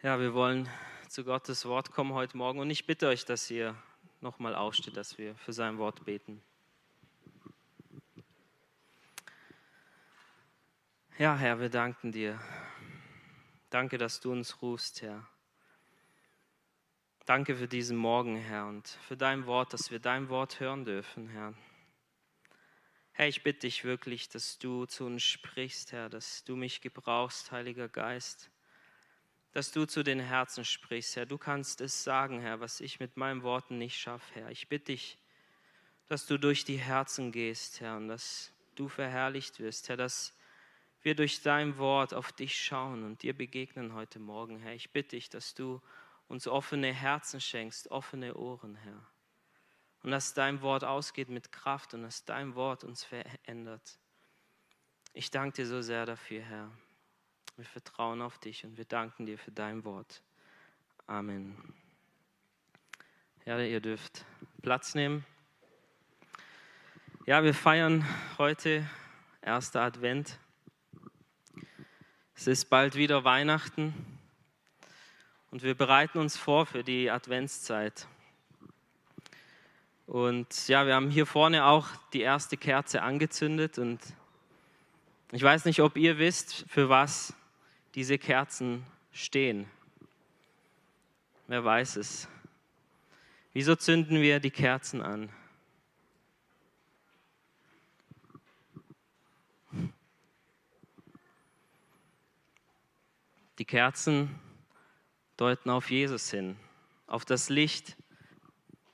Ja, wir wollen zu Gottes Wort kommen heute Morgen und ich bitte euch, dass ihr nochmal aufsteht, dass wir für sein Wort beten. Ja, Herr, wir danken dir. Danke, dass du uns rufst, Herr. Danke für diesen Morgen, Herr, und für dein Wort, dass wir dein Wort hören dürfen, Herr. Herr, ich bitte dich wirklich, dass du zu uns sprichst, Herr, dass du mich gebrauchst, Heiliger Geist dass du zu den Herzen sprichst, Herr. Du kannst es sagen, Herr, was ich mit meinen Worten nicht schaffe, Herr. Ich bitte dich, dass du durch die Herzen gehst, Herr, und dass du verherrlicht wirst, Herr, dass wir durch dein Wort auf dich schauen und dir begegnen heute Morgen, Herr. Ich bitte dich, dass du uns offene Herzen schenkst, offene Ohren, Herr. Und dass dein Wort ausgeht mit Kraft und dass dein Wort uns verändert. Ich danke dir so sehr dafür, Herr. Wir vertrauen auf dich und wir danken dir für dein Wort. Amen. Ja, ihr dürft Platz nehmen. Ja, wir feiern heute erster Advent. Es ist bald wieder Weihnachten und wir bereiten uns vor für die Adventszeit. Und ja, wir haben hier vorne auch die erste Kerze angezündet und ich weiß nicht, ob ihr wisst, für was diese Kerzen stehen? Wer weiß es? Wieso zünden wir die Kerzen an? Die Kerzen deuten auf Jesus hin, auf das Licht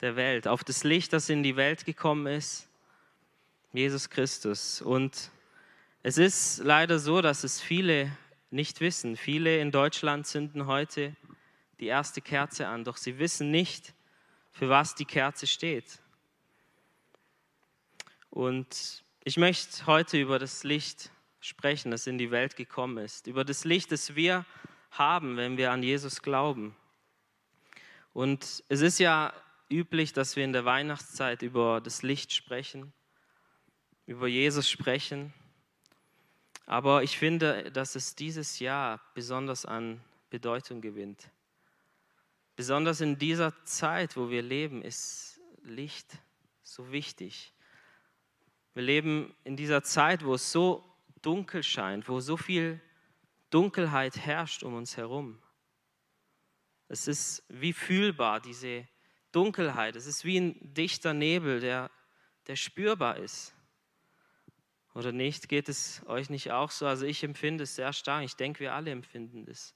der Welt, auf das Licht, das in die Welt gekommen ist, Jesus Christus. Und es ist leider so, dass es viele nicht wissen. Viele in Deutschland zünden heute die erste Kerze an, doch sie wissen nicht, für was die Kerze steht. Und ich möchte heute über das Licht sprechen, das in die Welt gekommen ist, über das Licht, das wir haben, wenn wir an Jesus glauben. Und es ist ja üblich, dass wir in der Weihnachtszeit über das Licht sprechen, über Jesus sprechen. Aber ich finde, dass es dieses Jahr besonders an Bedeutung gewinnt. Besonders in dieser Zeit, wo wir leben, ist Licht so wichtig. Wir leben in dieser Zeit, wo es so dunkel scheint, wo so viel Dunkelheit herrscht um uns herum. Es ist wie fühlbar, diese Dunkelheit. Es ist wie ein dichter Nebel, der, der spürbar ist. Oder nicht? Geht es euch nicht auch so? Also ich empfinde es sehr stark. Ich denke, wir alle empfinden es.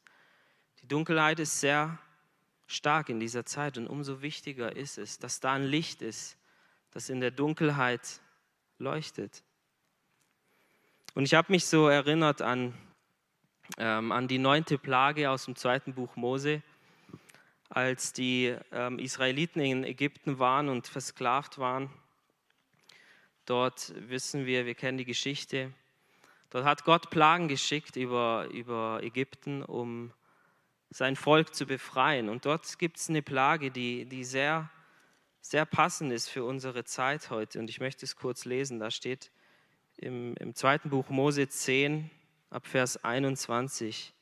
Die Dunkelheit ist sehr stark in dieser Zeit und umso wichtiger ist es, dass da ein Licht ist, das in der Dunkelheit leuchtet. Und ich habe mich so erinnert an, ähm, an die neunte Plage aus dem zweiten Buch Mose, als die ähm, Israeliten in Ägypten waren und versklavt waren Dort wissen wir, wir kennen die Geschichte. Dort hat Gott Plagen geschickt über, über Ägypten, um sein Volk zu befreien. Und dort gibt es eine Plage, die, die sehr, sehr passend ist für unsere Zeit heute. Und ich möchte es kurz lesen. Da steht im, im zweiten Buch Mose 10, ab Vers 21.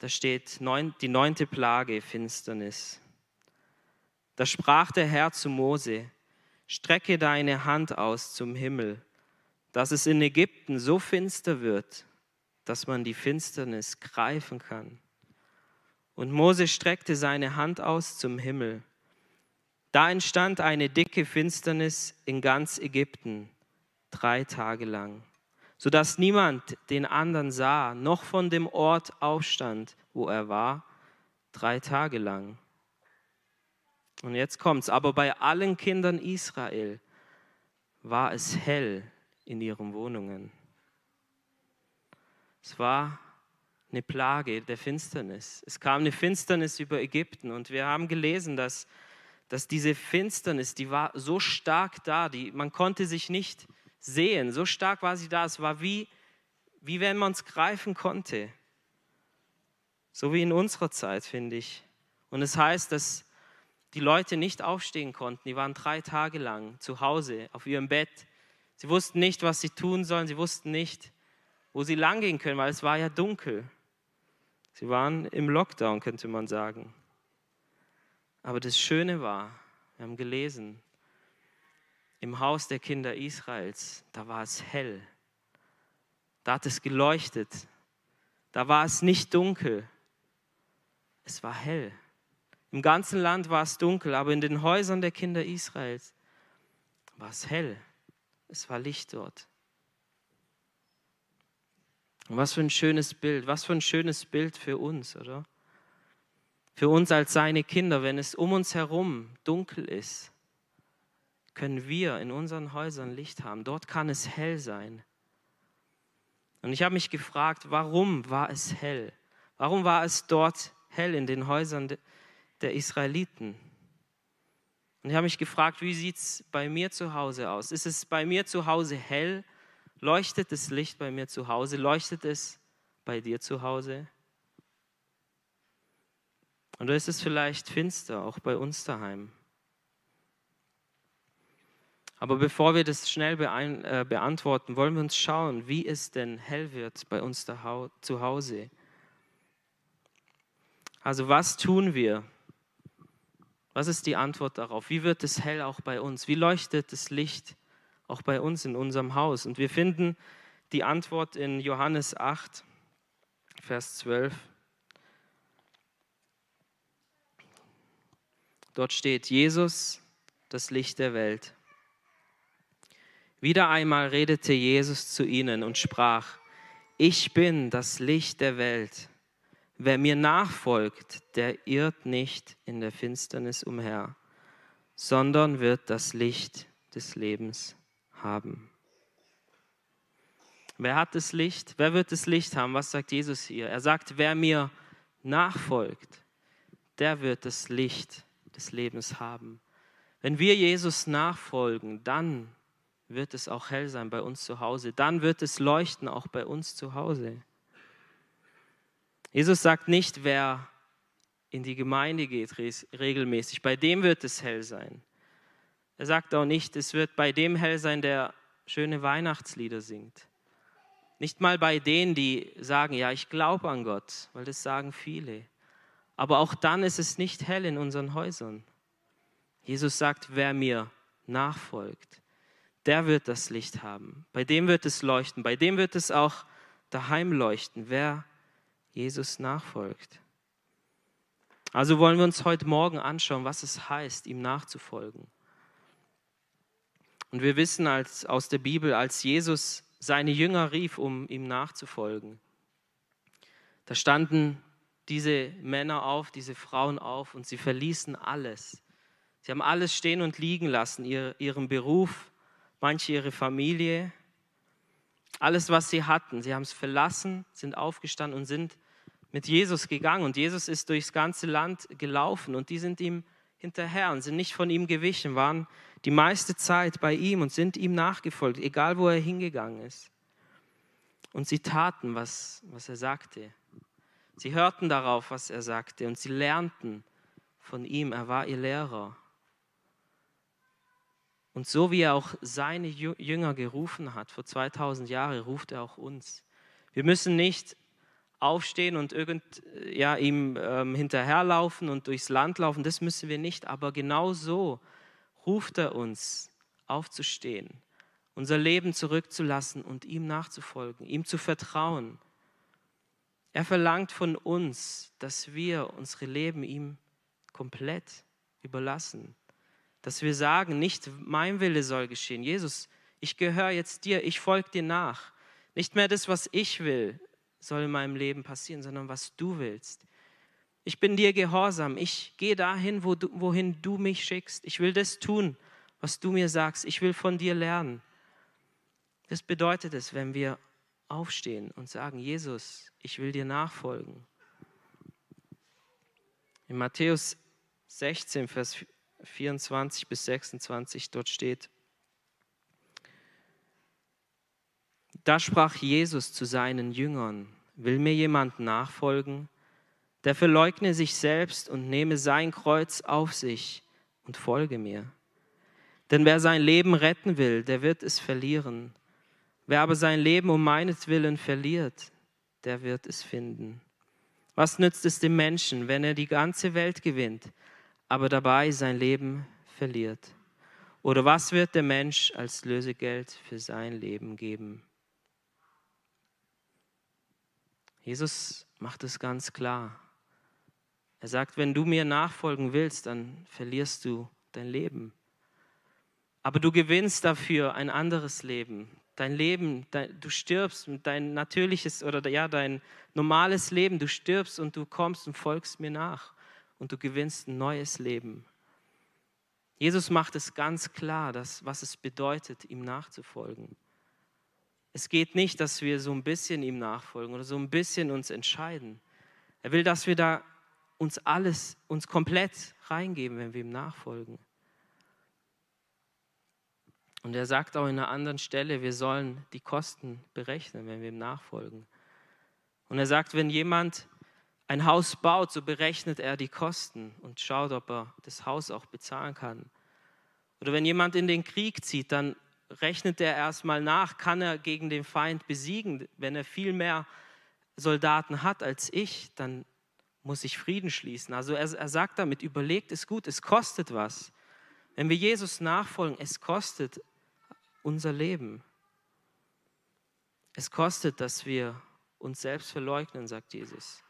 Da steht neun, die neunte Plage, Finsternis. Da sprach der Herr zu Mose, Strecke deine Hand aus zum Himmel, dass es in Ägypten so finster wird, dass man die Finsternis greifen kann. Und Mose streckte seine Hand aus zum Himmel. Da entstand eine dicke Finsternis in ganz Ägypten, drei Tage lang, sodass niemand den anderen sah, noch von dem Ort aufstand, wo er war, drei Tage lang. Und jetzt kommt's. Aber bei allen Kindern Israel war es hell in ihren Wohnungen. Es war eine Plage der Finsternis. Es kam eine Finsternis über Ägypten und wir haben gelesen, dass, dass diese Finsternis, die war so stark da, die, man konnte sich nicht sehen. So stark war sie da. Es war wie, wie wenn man es greifen konnte. So wie in unserer Zeit, finde ich. Und es heißt, dass die Leute nicht aufstehen konnten. Die waren drei Tage lang zu Hause auf ihrem Bett. Sie wussten nicht, was sie tun sollen. Sie wussten nicht, wo sie langgehen können, weil es war ja dunkel. Sie waren im Lockdown, könnte man sagen. Aber das Schöne war, wir haben gelesen, im Haus der Kinder Israels, da war es hell. Da hat es geleuchtet. Da war es nicht dunkel. Es war hell. Im ganzen Land war es dunkel, aber in den Häusern der Kinder Israels war es hell. Es war Licht dort. Und was für ein schönes Bild, was für ein schönes Bild für uns, oder? Für uns als seine Kinder, wenn es um uns herum dunkel ist, können wir in unseren Häusern Licht haben. Dort kann es hell sein. Und ich habe mich gefragt, warum war es hell? Warum war es dort hell in den Häusern der Israeliten? Und ich habe mich gefragt, wie sieht es bei mir zu Hause aus? Ist es bei mir zu Hause hell? Leuchtet das Licht bei mir zu Hause? Leuchtet es bei dir zu Hause? Oder ist es vielleicht finster, auch bei uns daheim? Aber bevor wir das schnell äh, beantworten, wollen wir uns schauen, wie es denn hell wird bei uns zu Hause. Also was tun wir? Was ist die Antwort darauf? Wie wird es hell auch bei uns? Wie leuchtet das Licht auch bei uns in unserem Haus. Und wir finden die Antwort in Johannes 8, Vers 12. Dort steht Jesus, das Licht der Welt. Wieder einmal redete Jesus zu ihnen und sprach, ich bin das Licht der Welt. Wer mir nachfolgt, der irrt nicht in der Finsternis umher, sondern wird das Licht des Lebens haben. Wer hat das Licht? Wer wird das Licht haben? Was sagt Jesus hier? Er sagt, wer mir nachfolgt, der wird das Licht des Lebens haben. Wenn wir Jesus nachfolgen, dann wird es auch hell sein bei uns zu Hause. Dann wird es leuchten auch bei uns zu Hause. Jesus sagt nicht, wer in die Gemeinde geht regelmäßig, bei dem wird es hell sein. Er sagt auch nicht, es wird bei dem hell sein, der schöne Weihnachtslieder singt. Nicht mal bei denen, die sagen, ja, ich glaube an Gott, weil das sagen viele. Aber auch dann ist es nicht hell in unseren Häusern. Jesus sagt, wer mir nachfolgt, der wird das Licht haben. Bei dem wird es leuchten. Bei dem wird es auch daheim leuchten, wer Jesus nachfolgt. Also wollen wir uns heute Morgen anschauen, was es heißt, ihm nachzufolgen. Und wir wissen als, aus der Bibel, als Jesus seine Jünger rief, um ihm nachzufolgen, da standen diese Männer auf, diese Frauen auf und sie verließen alles. Sie haben alles stehen und liegen lassen, ihr, ihren Beruf, manche ihre Familie, alles, was sie hatten. Sie haben es verlassen, sind aufgestanden und sind mit Jesus gegangen. Und Jesus ist durchs ganze Land gelaufen und die sind ihm hinterher und sind nicht von ihm gewichen, waren die meiste Zeit bei ihm und sind ihm nachgefolgt, egal wo er hingegangen ist. Und sie taten, was, was er sagte. Sie hörten darauf, was er sagte und sie lernten von ihm. Er war ihr Lehrer. Und so wie er auch seine Jünger gerufen hat, vor 2000 Jahren ruft er auch uns. Wir müssen nicht aufstehen und irgend, ja, ihm ähm, hinterherlaufen und durchs Land laufen, das müssen wir nicht. Aber genau so ruft er uns aufzustehen, unser Leben zurückzulassen und ihm nachzufolgen, ihm zu vertrauen. Er verlangt von uns, dass wir unsere Leben ihm komplett überlassen. Dass wir sagen, nicht mein Wille soll geschehen. Jesus, ich gehöre jetzt dir, ich folge dir nach. Nicht mehr das, was ich will, soll in meinem Leben passieren, sondern was du willst. Ich bin dir gehorsam. Ich gehe dahin, wo du, wohin du mich schickst. Ich will das tun, was du mir sagst. Ich will von dir lernen. Das bedeutet es, wenn wir aufstehen und sagen, Jesus, ich will dir nachfolgen. In Matthäus 16, Vers 24 bis 26, dort steht, Da sprach Jesus zu seinen Jüngern, will mir jemand nachfolgen, der verleugne sich selbst und nehme sein Kreuz auf sich und folge mir. Denn wer sein Leben retten will, der wird es verlieren. Wer aber sein Leben um meinetwillen verliert, der wird es finden. Was nützt es dem Menschen, wenn er die ganze Welt gewinnt, aber dabei sein Leben verliert? Oder was wird der Mensch als Lösegeld für sein Leben geben? Jesus macht es ganz klar. Er sagt, wenn du mir nachfolgen willst, dann verlierst du dein Leben. Aber du gewinnst dafür ein anderes Leben, dein Leben, dein, du stirbst, dein natürliches oder ja, dein normales Leben, du stirbst und du kommst und folgst mir nach und du gewinnst ein neues Leben. Jesus macht es ganz klar, dass, was es bedeutet, ihm nachzufolgen. Es geht nicht, dass wir so ein bisschen ihm nachfolgen oder so ein bisschen uns entscheiden. Er will, dass wir da uns alles, uns komplett reingeben, wenn wir ihm nachfolgen. Und er sagt auch in einer anderen Stelle, wir sollen die Kosten berechnen, wenn wir ihm nachfolgen. Und er sagt, wenn jemand ein Haus baut, so berechnet er die Kosten und schaut, ob er das Haus auch bezahlen kann. Oder wenn jemand in den Krieg zieht, dann rechnet er erstmal nach, kann er gegen den Feind besiegen. Wenn er viel mehr Soldaten hat als ich, dann muss ich Frieden schließen. Also er, er sagt damit, überlegt es gut, es kostet was. Wenn wir Jesus nachfolgen, es kostet unser Leben. Es kostet, dass wir uns selbst verleugnen, sagt Jesus.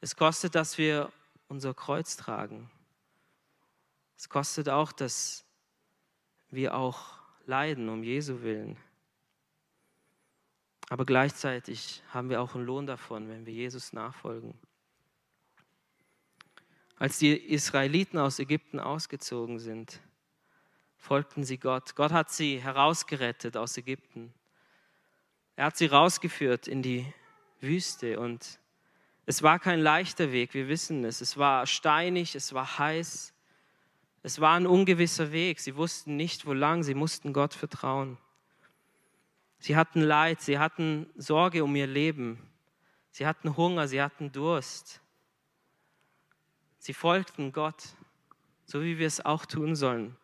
Es kostet, dass wir unser Kreuz tragen. Es kostet auch, dass wir auch leiden um Jesu willen. Aber gleichzeitig haben wir auch einen Lohn davon, wenn wir Jesus nachfolgen. Als die Israeliten aus Ägypten ausgezogen sind, folgten sie Gott. Gott hat sie herausgerettet aus Ägypten. Er hat sie rausgeführt in die Wüste und es war kein leichter Weg, wir wissen es. Es war steinig, es war heiß, es war ein ungewisser Weg. Sie wussten nicht, wo lang, sie mussten Gott vertrauen. Sie hatten Leid, sie hatten Sorge um ihr Leben, sie hatten Hunger, sie hatten Durst. Sie folgten Gott, so wie wir es auch tun sollen.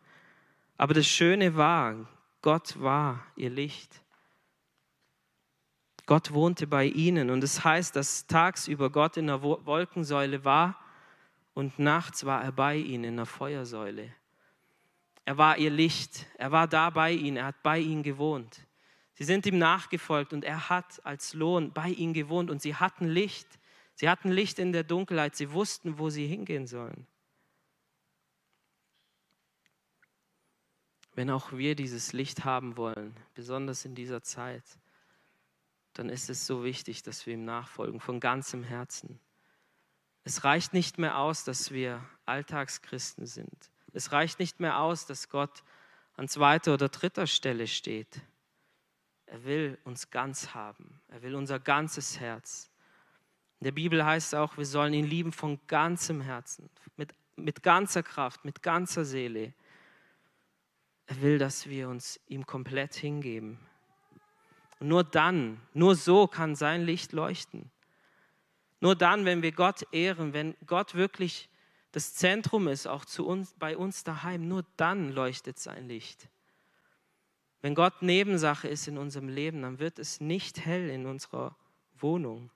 Aber das Schöne war, Gott war ihr Licht. Gott wohnte bei ihnen und es das heißt, dass tagsüber Gott in der Wolkensäule war und nachts war er bei ihnen in der Feuersäule. Er war ihr Licht, er war da bei ihnen, er hat bei ihnen gewohnt. Sie sind ihm nachgefolgt und er hat als Lohn bei ihnen gewohnt und sie hatten Licht. Sie hatten Licht in der Dunkelheit, sie wussten, wo sie hingehen sollen. Wenn auch wir dieses Licht haben wollen, besonders in dieser Zeit, dann ist es so wichtig, dass wir ihm nachfolgen, von ganzem Herzen. Es reicht nicht mehr aus, dass wir Alltagschristen sind. Es reicht nicht mehr aus, dass Gott an zweiter oder dritter Stelle steht. Er will uns ganz haben. Er will unser ganzes Herz. In der Bibel heißt es auch, wir sollen ihn lieben von ganzem Herzen, mit, mit ganzer Kraft, mit ganzer Seele. Er will, dass wir uns ihm komplett hingeben. Und nur dann, nur so kann sein Licht leuchten. Nur dann, wenn wir Gott ehren, wenn Gott wirklich das Zentrum ist, auch zu uns, bei uns daheim, nur dann leuchtet sein Licht. Wenn Gott Nebensache ist in unserem Leben, dann wird es nicht hell in unserer Wohnung.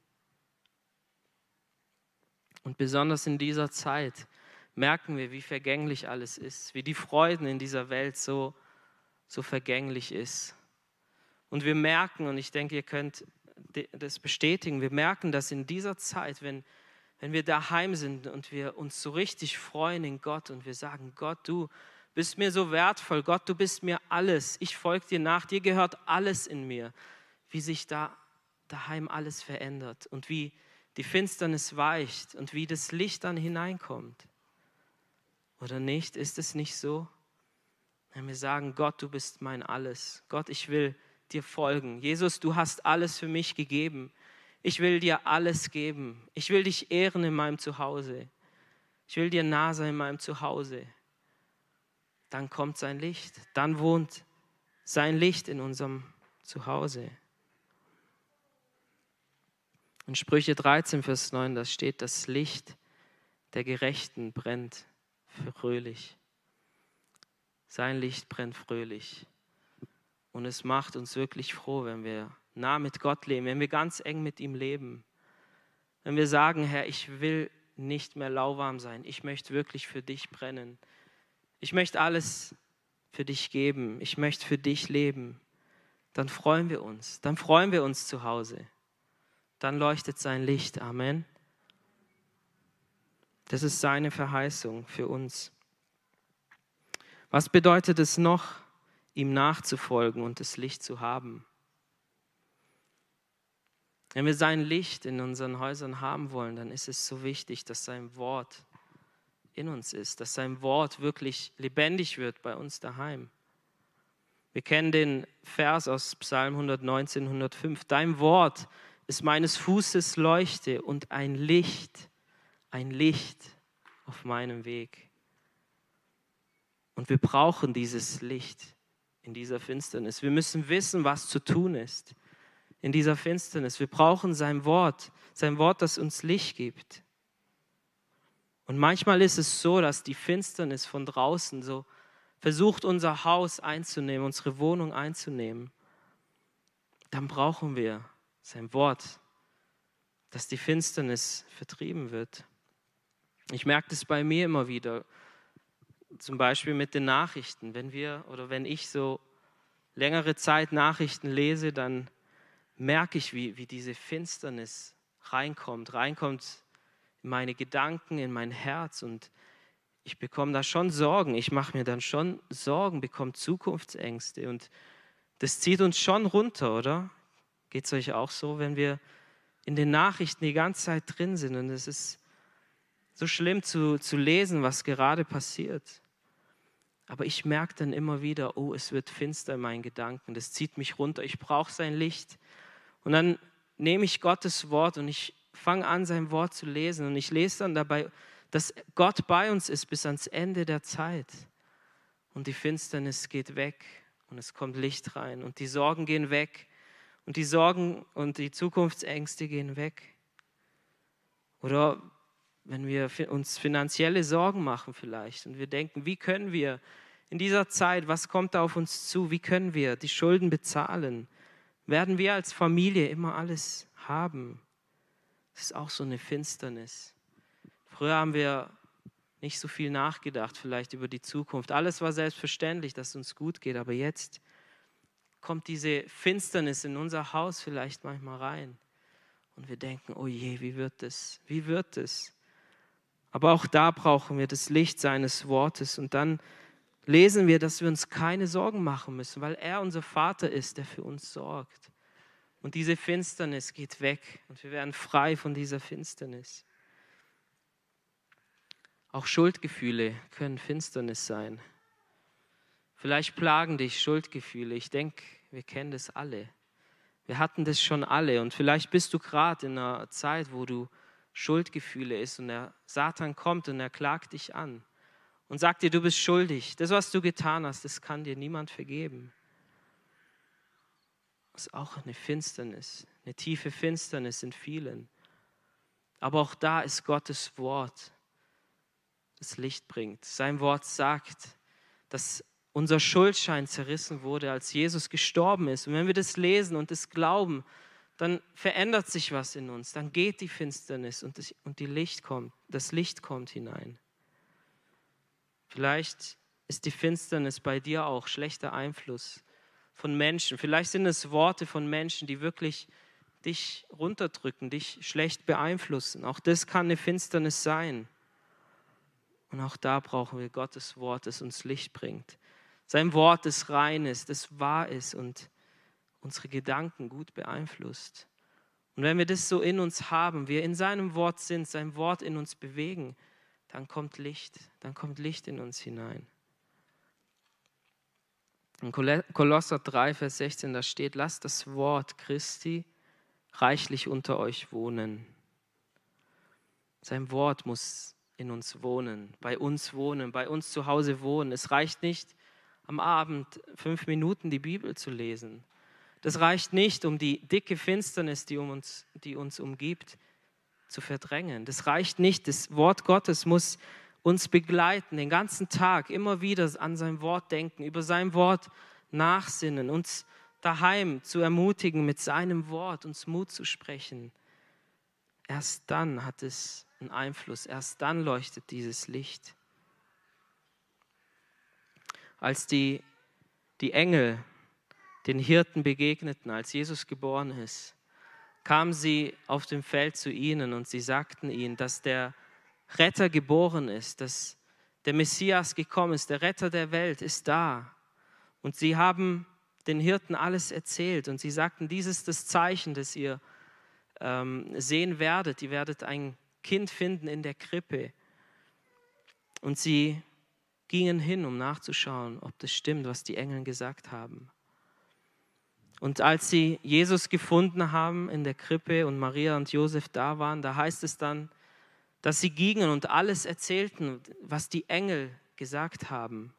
Und besonders in dieser Zeit, merken wir, wie vergänglich alles ist, wie die Freuden in dieser Welt so, so vergänglich ist. Und wir merken, und ich denke, ihr könnt das bestätigen, wir merken, dass in dieser Zeit, wenn, wenn wir daheim sind und wir uns so richtig freuen in Gott und wir sagen, Gott, du bist mir so wertvoll, Gott, du bist mir alles, ich folge dir nach, dir gehört alles in mir, wie sich da daheim alles verändert und wie die Finsternis weicht und wie das Licht dann hineinkommt. Oder nicht? Ist es nicht so? Wenn wir sagen, Gott, du bist mein Alles. Gott, ich will dir folgen. Jesus, du hast alles für mich gegeben. Ich will dir alles geben. Ich will dich ehren in meinem Zuhause. Ich will dir nah sein in meinem Zuhause. Dann kommt sein Licht. Dann wohnt sein Licht in unserem Zuhause. In Sprüche 13, Vers 9, da steht, das Licht der Gerechten brennt fröhlich. Sein Licht brennt fröhlich. Und es macht uns wirklich froh, wenn wir nah mit Gott leben, wenn wir ganz eng mit ihm leben. Wenn wir sagen, Herr, ich will nicht mehr lauwarm sein, ich möchte wirklich für dich brennen. Ich möchte alles für dich geben, ich möchte für dich leben, dann freuen wir uns, dann freuen wir uns zu Hause. Dann leuchtet sein Licht. Amen. Das ist seine Verheißung für uns. Was bedeutet es noch, ihm nachzufolgen und das Licht zu haben? Wenn wir sein Licht in unseren Häusern haben wollen, dann ist es so wichtig, dass sein Wort in uns ist, dass sein Wort wirklich lebendig wird bei uns daheim. Wir kennen den Vers aus Psalm 119, 105. Dein Wort ist meines Fußes Leuchte und ein Licht, ein Licht auf meinem Weg. Und wir brauchen dieses Licht in dieser Finsternis. Wir müssen wissen, was zu tun ist in dieser Finsternis. Wir brauchen sein Wort, sein Wort, das uns Licht gibt. Und manchmal ist es so, dass die Finsternis von draußen so versucht, unser Haus einzunehmen, unsere Wohnung einzunehmen. Dann brauchen wir sein Wort, dass die Finsternis vertrieben wird. Ich merke das bei mir immer wieder, zum Beispiel mit den Nachrichten. Wenn wir oder wenn ich so längere Zeit Nachrichten lese, dann merke ich, wie, wie diese Finsternis reinkommt, reinkommt in meine Gedanken, in mein Herz und ich bekomme da schon Sorgen. Ich mache mir dann schon Sorgen, bekomme Zukunftsängste und das zieht uns schon runter, oder? Geht es euch auch so, wenn wir in den Nachrichten die ganze Zeit drin sind und es ist so schlimm zu, zu lesen, was gerade passiert. Aber ich merke dann immer wieder, oh, es wird finster in meinen Gedanken, das zieht mich runter, ich brauche sein Licht. Und dann nehme ich Gottes Wort und ich fange an, sein Wort zu lesen. Und ich lese dann dabei, dass Gott bei uns ist bis ans Ende der Zeit. Und die Finsternis geht weg und es kommt Licht rein. Und die Sorgen gehen weg. Und die Sorgen und die Zukunftsängste gehen weg. Oder wenn wir uns finanzielle Sorgen machen vielleicht und wir denken, wie können wir in dieser Zeit, was kommt da auf uns zu, wie können wir die Schulden bezahlen? Werden wir als Familie immer alles haben? Das ist auch so eine Finsternis. Früher haben wir nicht so viel nachgedacht, vielleicht über die Zukunft. Alles war selbstverständlich, dass es uns gut geht, aber jetzt kommt diese Finsternis in unser Haus vielleicht manchmal rein. Und wir denken, oh je, wie wird es? Wie wird es? Aber auch da brauchen wir das Licht seines Wortes. Und dann lesen wir, dass wir uns keine Sorgen machen müssen, weil er unser Vater ist, der für uns sorgt. Und diese Finsternis geht weg und wir werden frei von dieser Finsternis. Auch Schuldgefühle können Finsternis sein. Vielleicht plagen dich Schuldgefühle. Ich denke, wir kennen das alle. Wir hatten das schon alle. Und vielleicht bist du gerade in einer Zeit, wo du Schuldgefühle ist und der Satan kommt und er klagt dich an und sagt dir, du bist schuldig. Das, was du getan hast, das kann dir niemand vergeben. Das ist auch eine Finsternis, eine tiefe Finsternis in vielen. Aber auch da ist Gottes Wort, das Licht bringt. Sein Wort sagt, dass unser Schuldschein zerrissen wurde, als Jesus gestorben ist. Und wenn wir das lesen und das glauben, dann verändert sich was in uns. Dann geht die Finsternis und, das, und die Licht kommt, das Licht kommt hinein. Vielleicht ist die Finsternis bei dir auch schlechter Einfluss von Menschen. Vielleicht sind es Worte von Menschen, die wirklich dich runterdrücken, dich schlecht beeinflussen. Auch das kann eine Finsternis sein. Und auch da brauchen wir Gottes Wort, das uns Licht bringt. Sein Wort, das rein ist, das wahr ist und unsere Gedanken gut beeinflusst. Und wenn wir das so in uns haben, wir in seinem Wort sind, sein Wort in uns bewegen, dann kommt Licht, dann kommt Licht in uns hinein. In Kolosser 3, Vers 16, da steht, lasst das Wort Christi reichlich unter euch wohnen. Sein Wort muss in uns wohnen, bei uns wohnen, bei uns zu Hause wohnen. Es reicht nicht, am Abend fünf Minuten die Bibel zu lesen. Das reicht nicht, um die dicke Finsternis, die, um uns, die uns umgibt, zu verdrängen. Das reicht nicht. Das Wort Gottes muss uns begleiten, den ganzen Tag immer wieder an sein Wort denken, über sein Wort nachsinnen, uns daheim zu ermutigen, mit seinem Wort uns Mut zu sprechen. erst dann hat es einen Einfluss, erst dann leuchtet dieses Licht. Als die, die Engel den Hirten begegneten, als Jesus geboren ist, kamen sie auf dem Feld zu ihnen und sie sagten ihnen, dass der Retter geboren ist, dass der Messias gekommen ist, der Retter der Welt ist da. Und sie haben den Hirten alles erzählt und sie sagten, dies ist das Zeichen, das ihr ähm, sehen werdet. Ihr werdet ein Kind finden in der Krippe. Und sie gingen hin, um nachzuschauen, ob das stimmt, was die Engel gesagt haben. Und als sie Jesus gefunden haben in der Krippe und Maria und Josef da waren, da heißt es dann, dass sie gingen und alles erzählten, was die Engel gesagt haben.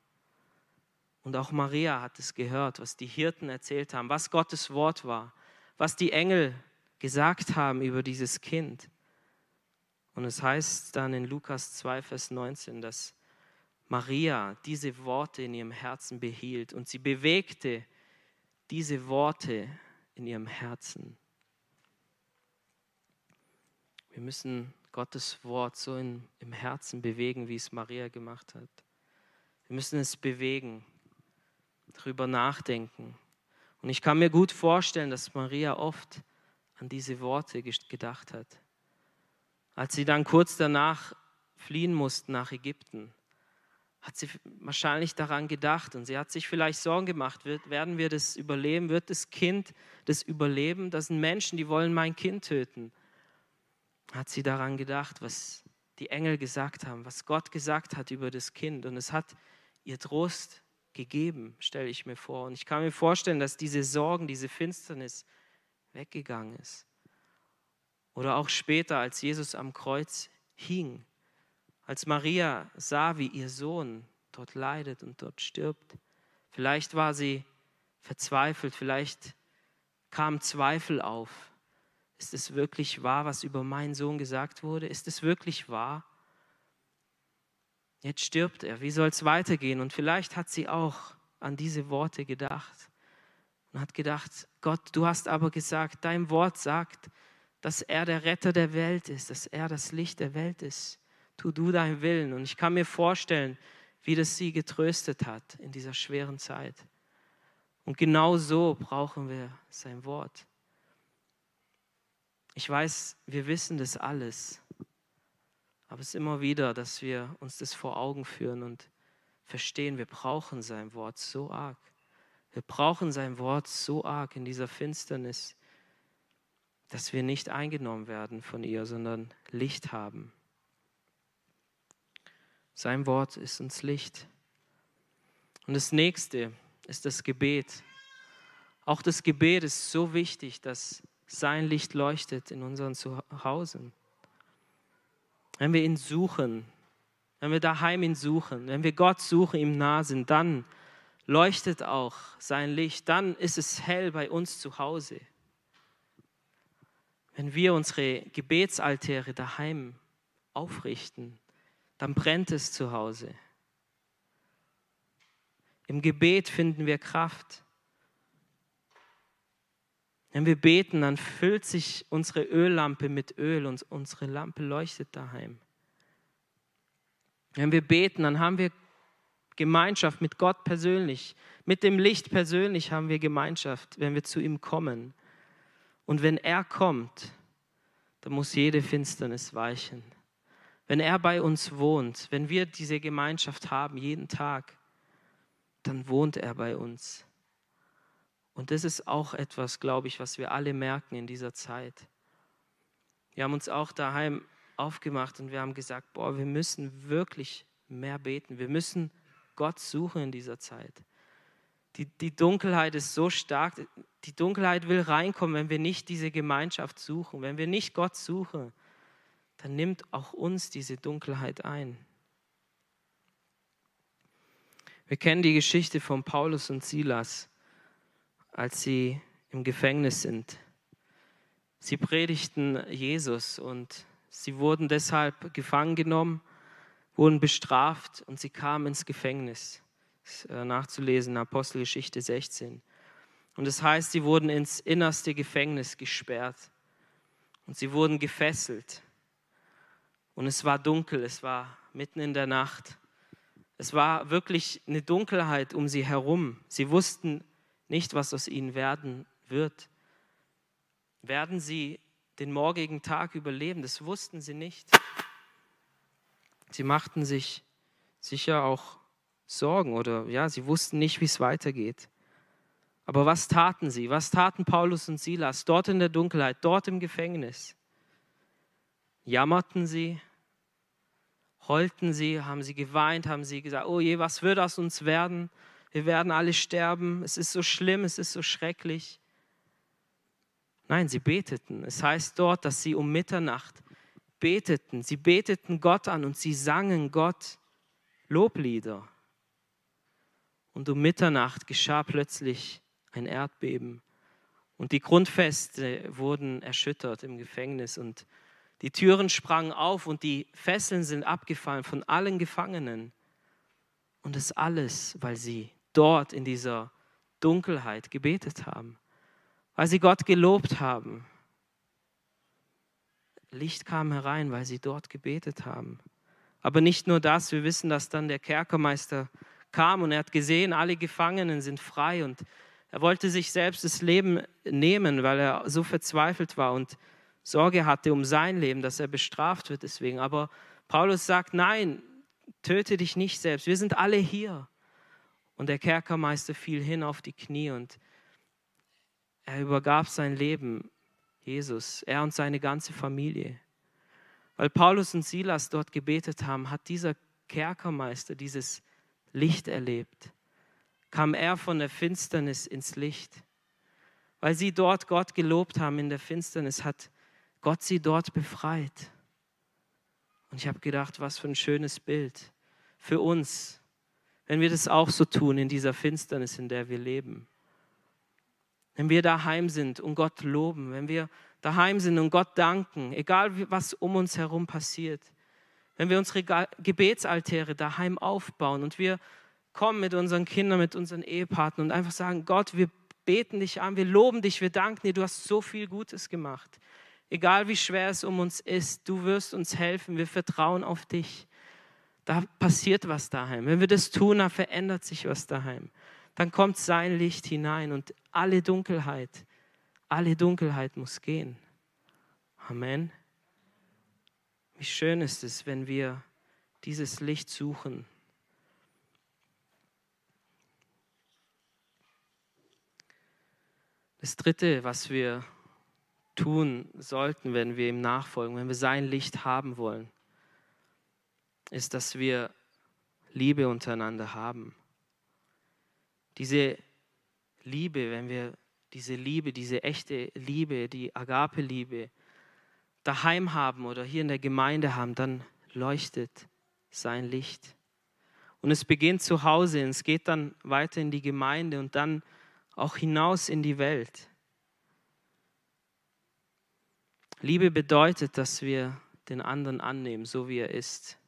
Und auch Maria hat es gehört, was die Hirten erzählt haben, was Gottes Wort war, was die Engel gesagt haben über dieses Kind. Und es heißt dann in Lukas 2, Vers 19, dass Maria diese Worte in ihrem Herzen behielt und sie bewegte diese Worte in ihrem Herzen. Wir müssen Gottes Wort so in, im Herzen bewegen, wie es Maria gemacht hat. Wir müssen es bewegen, darüber nachdenken. Und ich kann mir gut vorstellen, dass Maria oft an diese Worte gedacht hat. Als sie dann kurz danach fliehen mussten nach Ägypten, hat sie wahrscheinlich daran gedacht und sie hat sich vielleicht Sorgen gemacht, wird, werden wir das überleben, wird das Kind das überleben? Das sind Menschen, die wollen mein Kind töten hat sie daran gedacht, was die Engel gesagt haben, was Gott gesagt hat über das Kind. Und es hat ihr Trost gegeben, stelle ich mir vor. Und ich kann mir vorstellen, dass diese Sorgen, diese Finsternis weggegangen ist. Oder auch später, als Jesus am Kreuz hing, als Maria sah, wie ihr Sohn dort leidet und dort stirbt. Vielleicht war sie verzweifelt, vielleicht kam Zweifel auf. Ist es wirklich wahr, was über meinen Sohn gesagt wurde? Ist es wirklich wahr? Jetzt stirbt er. Wie soll es weitergehen? Und vielleicht hat sie auch an diese Worte gedacht und hat gedacht, Gott, du hast aber gesagt, dein Wort sagt, dass er der Retter der Welt ist, dass er das Licht der Welt ist. Tu du deinen Willen. Und ich kann mir vorstellen, wie das sie getröstet hat in dieser schweren Zeit. Und genau so brauchen wir sein Wort. Ich weiß, wir wissen das alles, aber es ist immer wieder, dass wir uns das vor Augen führen und verstehen, wir brauchen sein Wort so arg. Wir brauchen sein Wort so arg in dieser Finsternis, dass wir nicht eingenommen werden von ihr, sondern Licht haben. Sein Wort ist uns Licht. Und das nächste ist das Gebet. Auch das Gebet ist so wichtig, dass sein Licht leuchtet in unseren Zuhause. Wenn wir ihn suchen, wenn wir daheim ihn suchen, wenn wir Gott suchen, ihm nah sind, dann leuchtet auch sein Licht, dann ist es hell bei uns zu Hause. Wenn wir unsere Gebetsaltäre daheim aufrichten, dann brennt es zu Hause. Im Gebet finden wir Kraft. Wenn wir beten, dann füllt sich unsere Öllampe mit Öl und unsere Lampe leuchtet daheim. Wenn wir beten, dann haben wir Gemeinschaft mit Gott persönlich. Mit dem Licht persönlich haben wir Gemeinschaft, wenn wir zu ihm kommen. Und wenn er kommt, dann muss jede Finsternis weichen. Wenn er bei uns wohnt, wenn wir diese Gemeinschaft haben jeden Tag, dann wohnt er bei uns. Und das ist auch etwas, glaube ich, was wir alle merken in dieser Zeit. Wir haben uns auch daheim aufgemacht und wir haben gesagt, boah, wir müssen wirklich mehr beten. Wir müssen Gott suchen in dieser Zeit. Die, die Dunkelheit ist so stark. Die Dunkelheit will reinkommen, wenn wir nicht diese Gemeinschaft suchen. Wenn wir nicht Gott suchen, dann nimmt auch uns diese Dunkelheit ein. Wir kennen die Geschichte von Paulus und Silas als sie im Gefängnis sind. Sie predigten Jesus und sie wurden deshalb gefangen genommen, wurden bestraft und sie kamen ins Gefängnis. Äh, nachzulesen, Apostelgeschichte 16. Und das heißt, sie wurden ins innerste Gefängnis gesperrt. Und sie wurden gefesselt. Und es war dunkel, es war mitten in der Nacht. Es war wirklich eine Dunkelheit um sie herum. Sie wussten nicht, was aus ihnen werden wird. Werden sie den morgigen Tag überleben? Das wussten sie nicht. Sie machten sich sicher auch Sorgen oder ja, sie wussten nicht, wie es weitergeht. Aber was taten sie? Was taten Paulus und Silas dort in der Dunkelheit, dort im Gefängnis? Jammerten sie? Heulten sie? Haben sie geweint? Haben sie gesagt, oh je, was wird aus uns werden? Wir werden alle sterben. Es ist so schlimm, es ist so schrecklich. Nein, sie beteten. Es heißt dort, dass sie um Mitternacht beteten. Sie beteten Gott an und sie sangen Gott Loblieder. Und um Mitternacht geschah plötzlich ein Erdbeben. Und die Grundfeste wurden erschüttert im Gefängnis und die Türen sprangen auf und die Fesseln sind abgefallen von allen Gefangenen. Und das alles, weil sie dort in dieser Dunkelheit gebetet haben, weil sie Gott gelobt haben. Licht kam herein, weil sie dort gebetet haben. Aber nicht nur das, wir wissen, dass dann der Kerkermeister kam und er hat gesehen, alle Gefangenen sind frei und er wollte sich selbst das Leben nehmen, weil er so verzweifelt war und Sorge hatte um sein Leben, dass er bestraft wird deswegen. Aber Paulus sagt, nein, töte dich nicht selbst. Wir sind alle hier. Und der Kerkermeister fiel hin auf die Knie und er übergab sein Leben Jesus, er und seine ganze Familie. Weil Paulus und Silas dort gebetet haben, hat dieser Kerkermeister dieses Licht erlebt kam er von der Finsternis ins Licht. Weil sie dort Gott gelobt haben in der Finsternis, hat Gott sie dort befreit. Und ich habe gedacht, was für ein schönes Bild für uns, wenn wir das auch so tun in dieser Finsternis, in der wir leben. Wenn wir daheim sind und Gott loben, wenn wir daheim sind und Gott danken, egal was um uns herum passiert, wenn wir unsere Gebetsaltäre daheim aufbauen und wir kommen mit unseren Kindern, mit unseren Ehepartnern und einfach sagen, Gott, wir beten dich an, wir loben dich, wir danken dir, du hast so viel Gutes gemacht. Egal wie schwer es um uns ist, du wirst uns helfen, wir vertrauen auf dich. Da passiert was daheim. Wenn wir das tun, dann verändert sich was daheim. Dann kommt sein Licht hinein und alle Dunkelheit, alle Dunkelheit muss gehen. Amen. Wie schön ist es, wenn wir dieses Licht suchen Das Dritte, was wir tun sollten, wenn wir ihm nachfolgen, wenn wir sein Licht haben wollen, ist, dass wir Liebe untereinander haben. Diese Liebe, wenn wir diese Liebe, diese echte Liebe, die Agape-Liebe daheim haben oder hier in der Gemeinde haben, dann leuchtet sein Licht. Und es beginnt zu Hause, es geht dann weiter in die Gemeinde und dann auch hinaus in die Welt. Liebe bedeutet, dass wir den anderen annehmen, so wie er ist.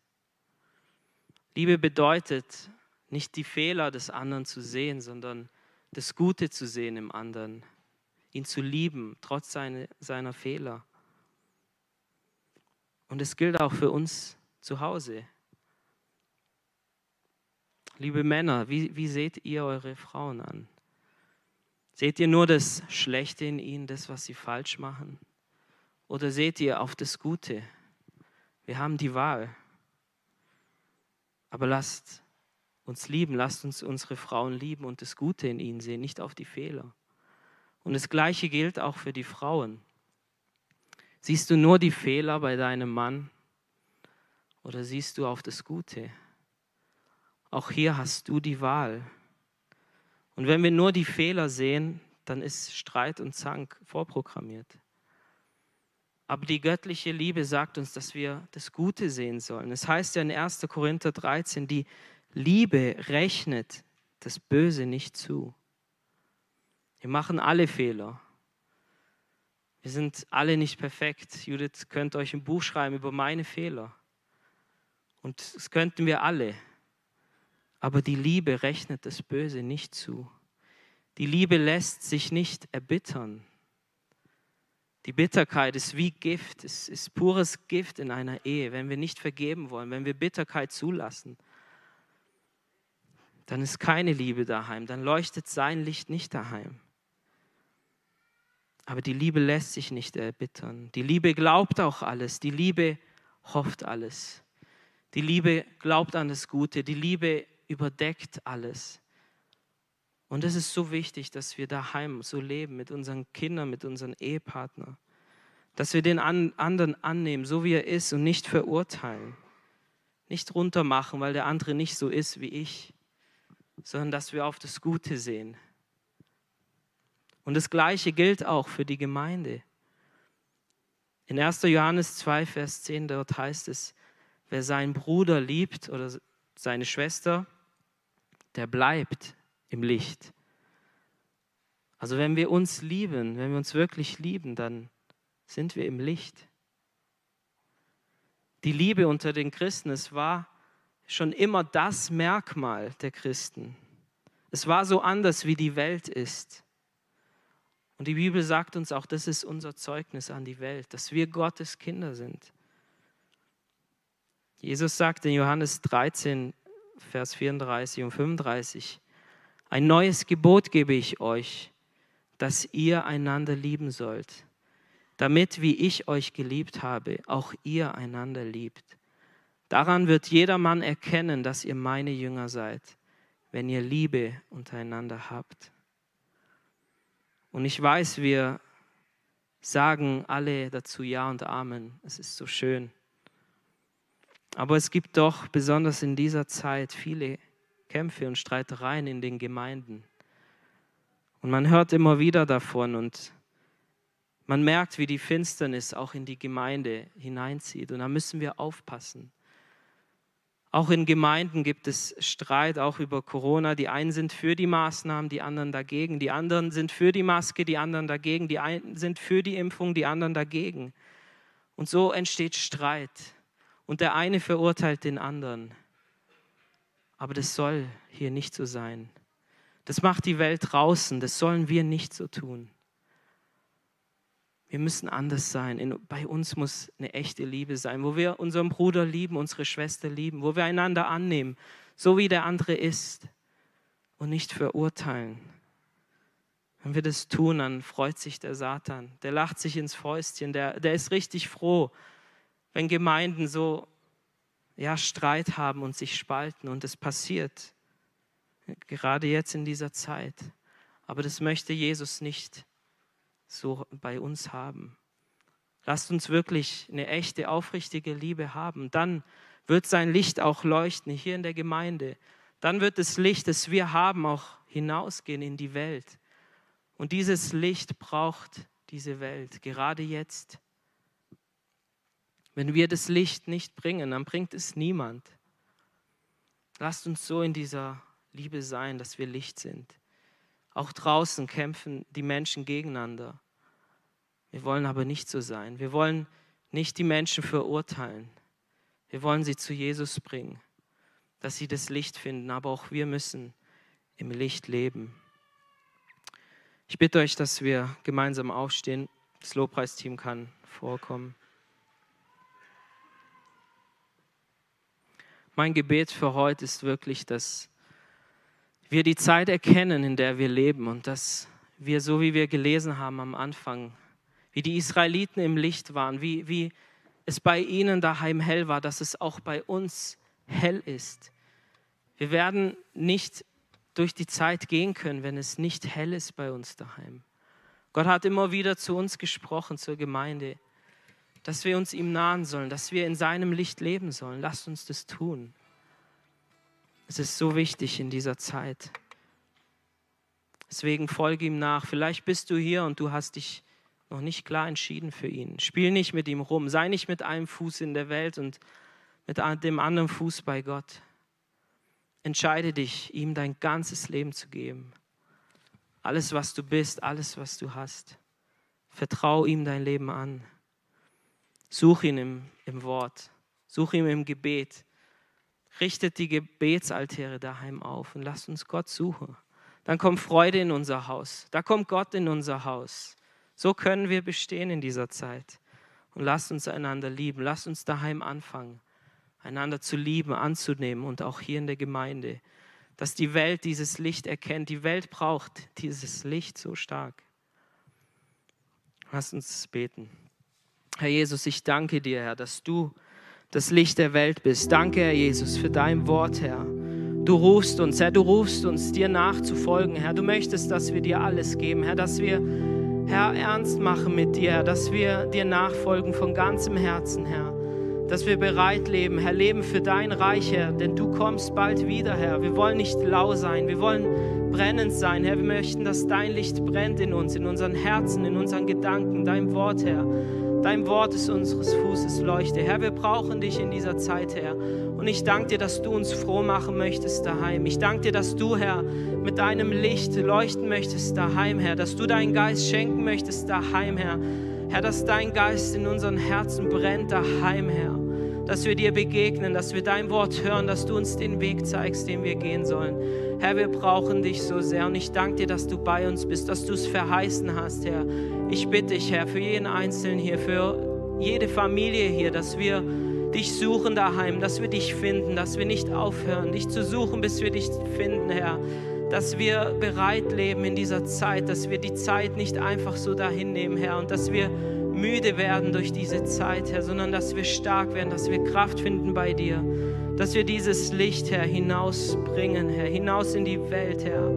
Liebe bedeutet, nicht die Fehler des anderen zu sehen, sondern das Gute zu sehen im anderen, ihn zu lieben, trotz seine, seiner Fehler. Und es gilt auch für uns zu Hause. Liebe Männer, wie, wie seht ihr eure Frauen an? Seht ihr nur das Schlechte in ihnen, das, was sie falsch machen? Oder seht ihr auf das Gute? Wir haben die Wahl. Aber lasst uns lieben, lasst uns unsere Frauen lieben und das Gute in ihnen sehen, nicht auf die Fehler. Und das Gleiche gilt auch für die Frauen. Siehst du nur die Fehler bei deinem Mann oder siehst du auf das Gute? Auch hier hast du die Wahl. Und wenn wir nur die Fehler sehen, dann ist Streit und Zank vorprogrammiert. Aber die göttliche Liebe sagt uns, dass wir das Gute sehen sollen. Es heißt ja in 1. Korinther 13, die Liebe rechnet das Böse nicht zu. Wir machen alle Fehler. Wir sind alle nicht perfekt. Judith könnte euch ein Buch schreiben über meine Fehler. Und das könnten wir alle. Aber die Liebe rechnet das Böse nicht zu. Die Liebe lässt sich nicht erbittern. Die Bitterkeit ist wie Gift, es ist pures Gift in einer Ehe. Wenn wir nicht vergeben wollen, wenn wir Bitterkeit zulassen, dann ist keine Liebe daheim, dann leuchtet sein Licht nicht daheim. Aber die Liebe lässt sich nicht erbittern. Die Liebe glaubt auch alles. Die Liebe hofft alles. Die Liebe glaubt an das Gute. Die Liebe überdeckt alles. Und es ist so wichtig, dass wir daheim so leben mit unseren Kindern, mit unseren Ehepartnern. Dass wir den anderen annehmen, so wie er ist und nicht verurteilen. Nicht runtermachen, weil der andere nicht so ist wie ich, sondern dass wir auf das Gute sehen. Und das Gleiche gilt auch für die Gemeinde. In 1. Johannes 2, Vers 10, dort heißt es, wer seinen Bruder liebt oder seine Schwester, der bleibt im Licht. Also wenn wir uns lieben, wenn wir uns wirklich lieben, dann sind wir im Licht. Die Liebe unter den Christen, es war schon immer das Merkmal der Christen. Es war so anders, wie die Welt ist. Und die Bibel sagt uns auch, das ist unser Zeugnis an die Welt, dass wir Gottes Kinder sind. Jesus sagt in Johannes 13, Vers 34 und 35, ein neues Gebot gebe ich euch, dass ihr einander lieben sollt, damit, wie ich euch geliebt habe, auch ihr einander liebt. Daran wird jedermann erkennen, dass ihr meine Jünger seid, wenn ihr Liebe untereinander habt. Und ich weiß, wir sagen alle dazu Ja und Amen. Es ist so schön. Aber es gibt doch besonders in dieser Zeit viele Kämpfe und Streitereien in den Gemeinden. Und man hört immer wieder davon und man merkt, wie die Finsternis auch in die Gemeinde hineinzieht. Und da müssen wir aufpassen. Auch in Gemeinden gibt es Streit, auch über Corona. Die einen sind für die Maßnahmen, die anderen dagegen. Die anderen sind für die Maske, die anderen dagegen. Die einen sind für die Impfung, die anderen dagegen. Und so entsteht Streit. Und der eine verurteilt den anderen. Aber das soll hier nicht so sein. Das macht die Welt draußen. Das sollen wir nicht so tun. Wir müssen anders sein. In, bei uns muss eine echte Liebe sein, wo wir unseren Bruder lieben, unsere Schwester lieben, wo wir einander annehmen, so wie der andere ist und nicht verurteilen. Wenn wir das tun, dann freut sich der Satan. Der lacht sich ins Fäustchen. Der, der ist richtig froh, wenn Gemeinden so ja, Streit haben und sich spalten. Und es passiert, gerade jetzt in dieser Zeit. Aber das möchte Jesus nicht so bei uns haben. Lasst uns wirklich eine echte, aufrichtige Liebe haben. Dann wird sein Licht auch leuchten hier in der Gemeinde. Dann wird das Licht, das wir haben, auch hinausgehen in die Welt. Und dieses Licht braucht diese Welt, gerade jetzt. Wenn wir das Licht nicht bringen, dann bringt es niemand. Lasst uns so in dieser Liebe sein, dass wir Licht sind. Auch draußen kämpfen die Menschen gegeneinander. Wir wollen aber nicht so sein. Wir wollen nicht die Menschen verurteilen. Wir wollen sie zu Jesus bringen, dass sie das Licht finden. Aber auch wir müssen im Licht leben. Ich bitte euch, dass wir gemeinsam aufstehen. Das Lobpreisteam kann vorkommen. Mein Gebet für heute ist wirklich, dass wir die Zeit erkennen, in der wir leben und dass wir, so wie wir gelesen haben am Anfang, wie die Israeliten im Licht waren, wie, wie es bei ihnen daheim hell war, dass es auch bei uns hell ist. Wir werden nicht durch die Zeit gehen können, wenn es nicht hell ist bei uns daheim. Gott hat immer wieder zu uns gesprochen, zur Gemeinde, dass wir uns ihm nahen sollen, dass wir in seinem Licht leben sollen. Lasst uns das tun. Es ist so wichtig in dieser Zeit. Deswegen folge ihm nach. Vielleicht bist du hier und du hast dich noch nicht klar entschieden für ihn. Spiel nicht mit ihm rum. Sei nicht mit einem Fuß in der Welt und mit dem anderen Fuß bei Gott. Entscheide dich, ihm dein ganzes Leben zu geben. Alles, was du bist, alles, was du hast. Vertrau ihm dein Leben an. Such ihn im, im Wort. Such ihn im Gebet. Richtet die Gebetsaltäre daheim auf und lasst uns Gott suchen. Dann kommt Freude in unser Haus. Da kommt Gott in unser Haus. So können wir bestehen in dieser Zeit. Und lasst uns einander lieben. Lasst uns daheim anfangen, einander zu lieben, anzunehmen und auch hier in der Gemeinde, dass die Welt dieses Licht erkennt. Die Welt braucht dieses Licht so stark. Lasst uns beten. Herr Jesus, ich danke dir, Herr, dass du das Licht der Welt bist. Danke, Herr Jesus, für dein Wort, Herr. Du rufst uns, Herr, du rufst uns, dir nachzufolgen, Herr. Du möchtest, dass wir dir alles geben, Herr, dass wir, Herr, ernst machen mit dir, Herr, dass wir dir nachfolgen von ganzem Herzen, Herr. Dass wir bereit leben, Herr, leben für dein Reich, Herr, denn du kommst bald wieder, Herr. Wir wollen nicht lau sein, wir wollen brennend sein, Herr. Wir möchten, dass dein Licht brennt in uns, in unseren Herzen, in unseren Gedanken, dein Wort, Herr. Dein Wort ist unseres Fußes Leuchte. Herr, wir brauchen dich in dieser Zeit, Herr. Und ich danke dir, dass du uns froh machen möchtest daheim. Ich danke dir, dass du, Herr, mit deinem Licht leuchten möchtest daheim, Herr. Dass du deinen Geist schenken möchtest daheim, Herr. Herr, dass dein Geist in unseren Herzen brennt daheim, Herr. Dass wir dir begegnen, dass wir dein Wort hören, dass du uns den Weg zeigst, den wir gehen sollen. Herr, wir brauchen dich so sehr und ich danke dir, dass du bei uns bist, dass du es verheißen hast, Herr. Ich bitte dich, Herr, für jeden Einzelnen hier, für jede Familie hier, dass wir dich suchen daheim, dass wir dich finden, dass wir nicht aufhören, dich zu suchen, bis wir dich finden, Herr. Dass wir bereit leben in dieser Zeit, dass wir die Zeit nicht einfach so dahin nehmen, Herr, und dass wir müde werden durch diese Zeit, Herr, sondern dass wir stark werden, dass wir Kraft finden bei dir, dass wir dieses Licht, Herr, hinausbringen, Herr, hinaus in die Welt, Herr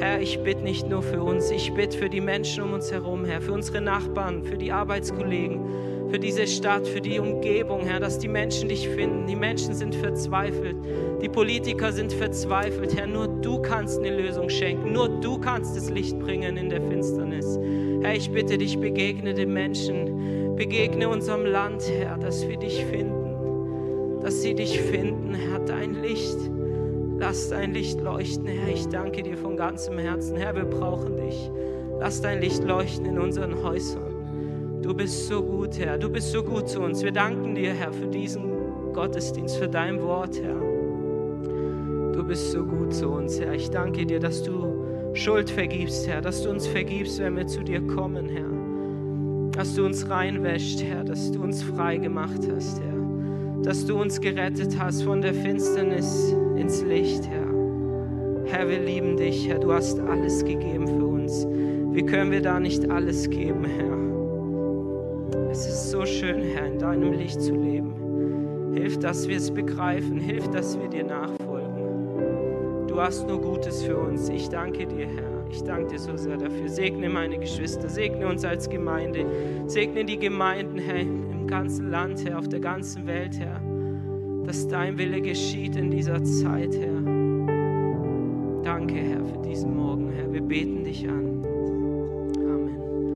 Herr, ich bitte nicht nur für uns, ich bitte für die Menschen um uns herum, Herr, für unsere Nachbarn, für die Arbeitskollegen, für diese Stadt, für die Umgebung, Herr, dass die Menschen dich finden. Die Menschen sind verzweifelt, die Politiker sind verzweifelt, Herr, nur du kannst eine Lösung schenken, nur du kannst das Licht bringen in der Finsternis. Herr, ich bitte dich, begegne den Menschen, begegne unserem Land, Herr, dass wir dich finden, dass sie dich finden, Herr, dein Licht Lass dein Licht leuchten, Herr. Ich danke dir von ganzem Herzen. Herr, wir brauchen dich. Lass dein Licht leuchten in unseren Häusern. Du bist so gut, Herr. Du bist so gut zu uns. Wir danken dir, Herr, für diesen Gottesdienst, für dein Wort, Herr. Du bist so gut zu uns, Herr. Ich danke dir, dass du Schuld vergibst, Herr, dass du uns vergibst, wenn wir zu dir kommen, Herr. Dass du uns reinwäscht, Herr, dass du uns frei gemacht hast, Herr dass du uns gerettet hast von der Finsternis ins Licht, Herr. Herr, wir lieben dich, Herr. Du hast alles gegeben für uns. Wie können wir da nicht alles geben, Herr? Es ist so schön, Herr, in deinem Licht zu leben. Hilf, dass wir es begreifen. Hilf, dass wir dir nachfolgen. Du hast nur Gutes für uns. Ich danke dir, Herr. Ich danke dir so sehr dafür. Segne meine Geschwister, segne uns als Gemeinde, segne die Gemeinden, Herr ganzen Land, Herr, auf der ganzen Welt, Herr, dass dein Wille geschieht in dieser Zeit, Herr. Danke, Herr, für diesen Morgen, Herr. Wir beten dich an.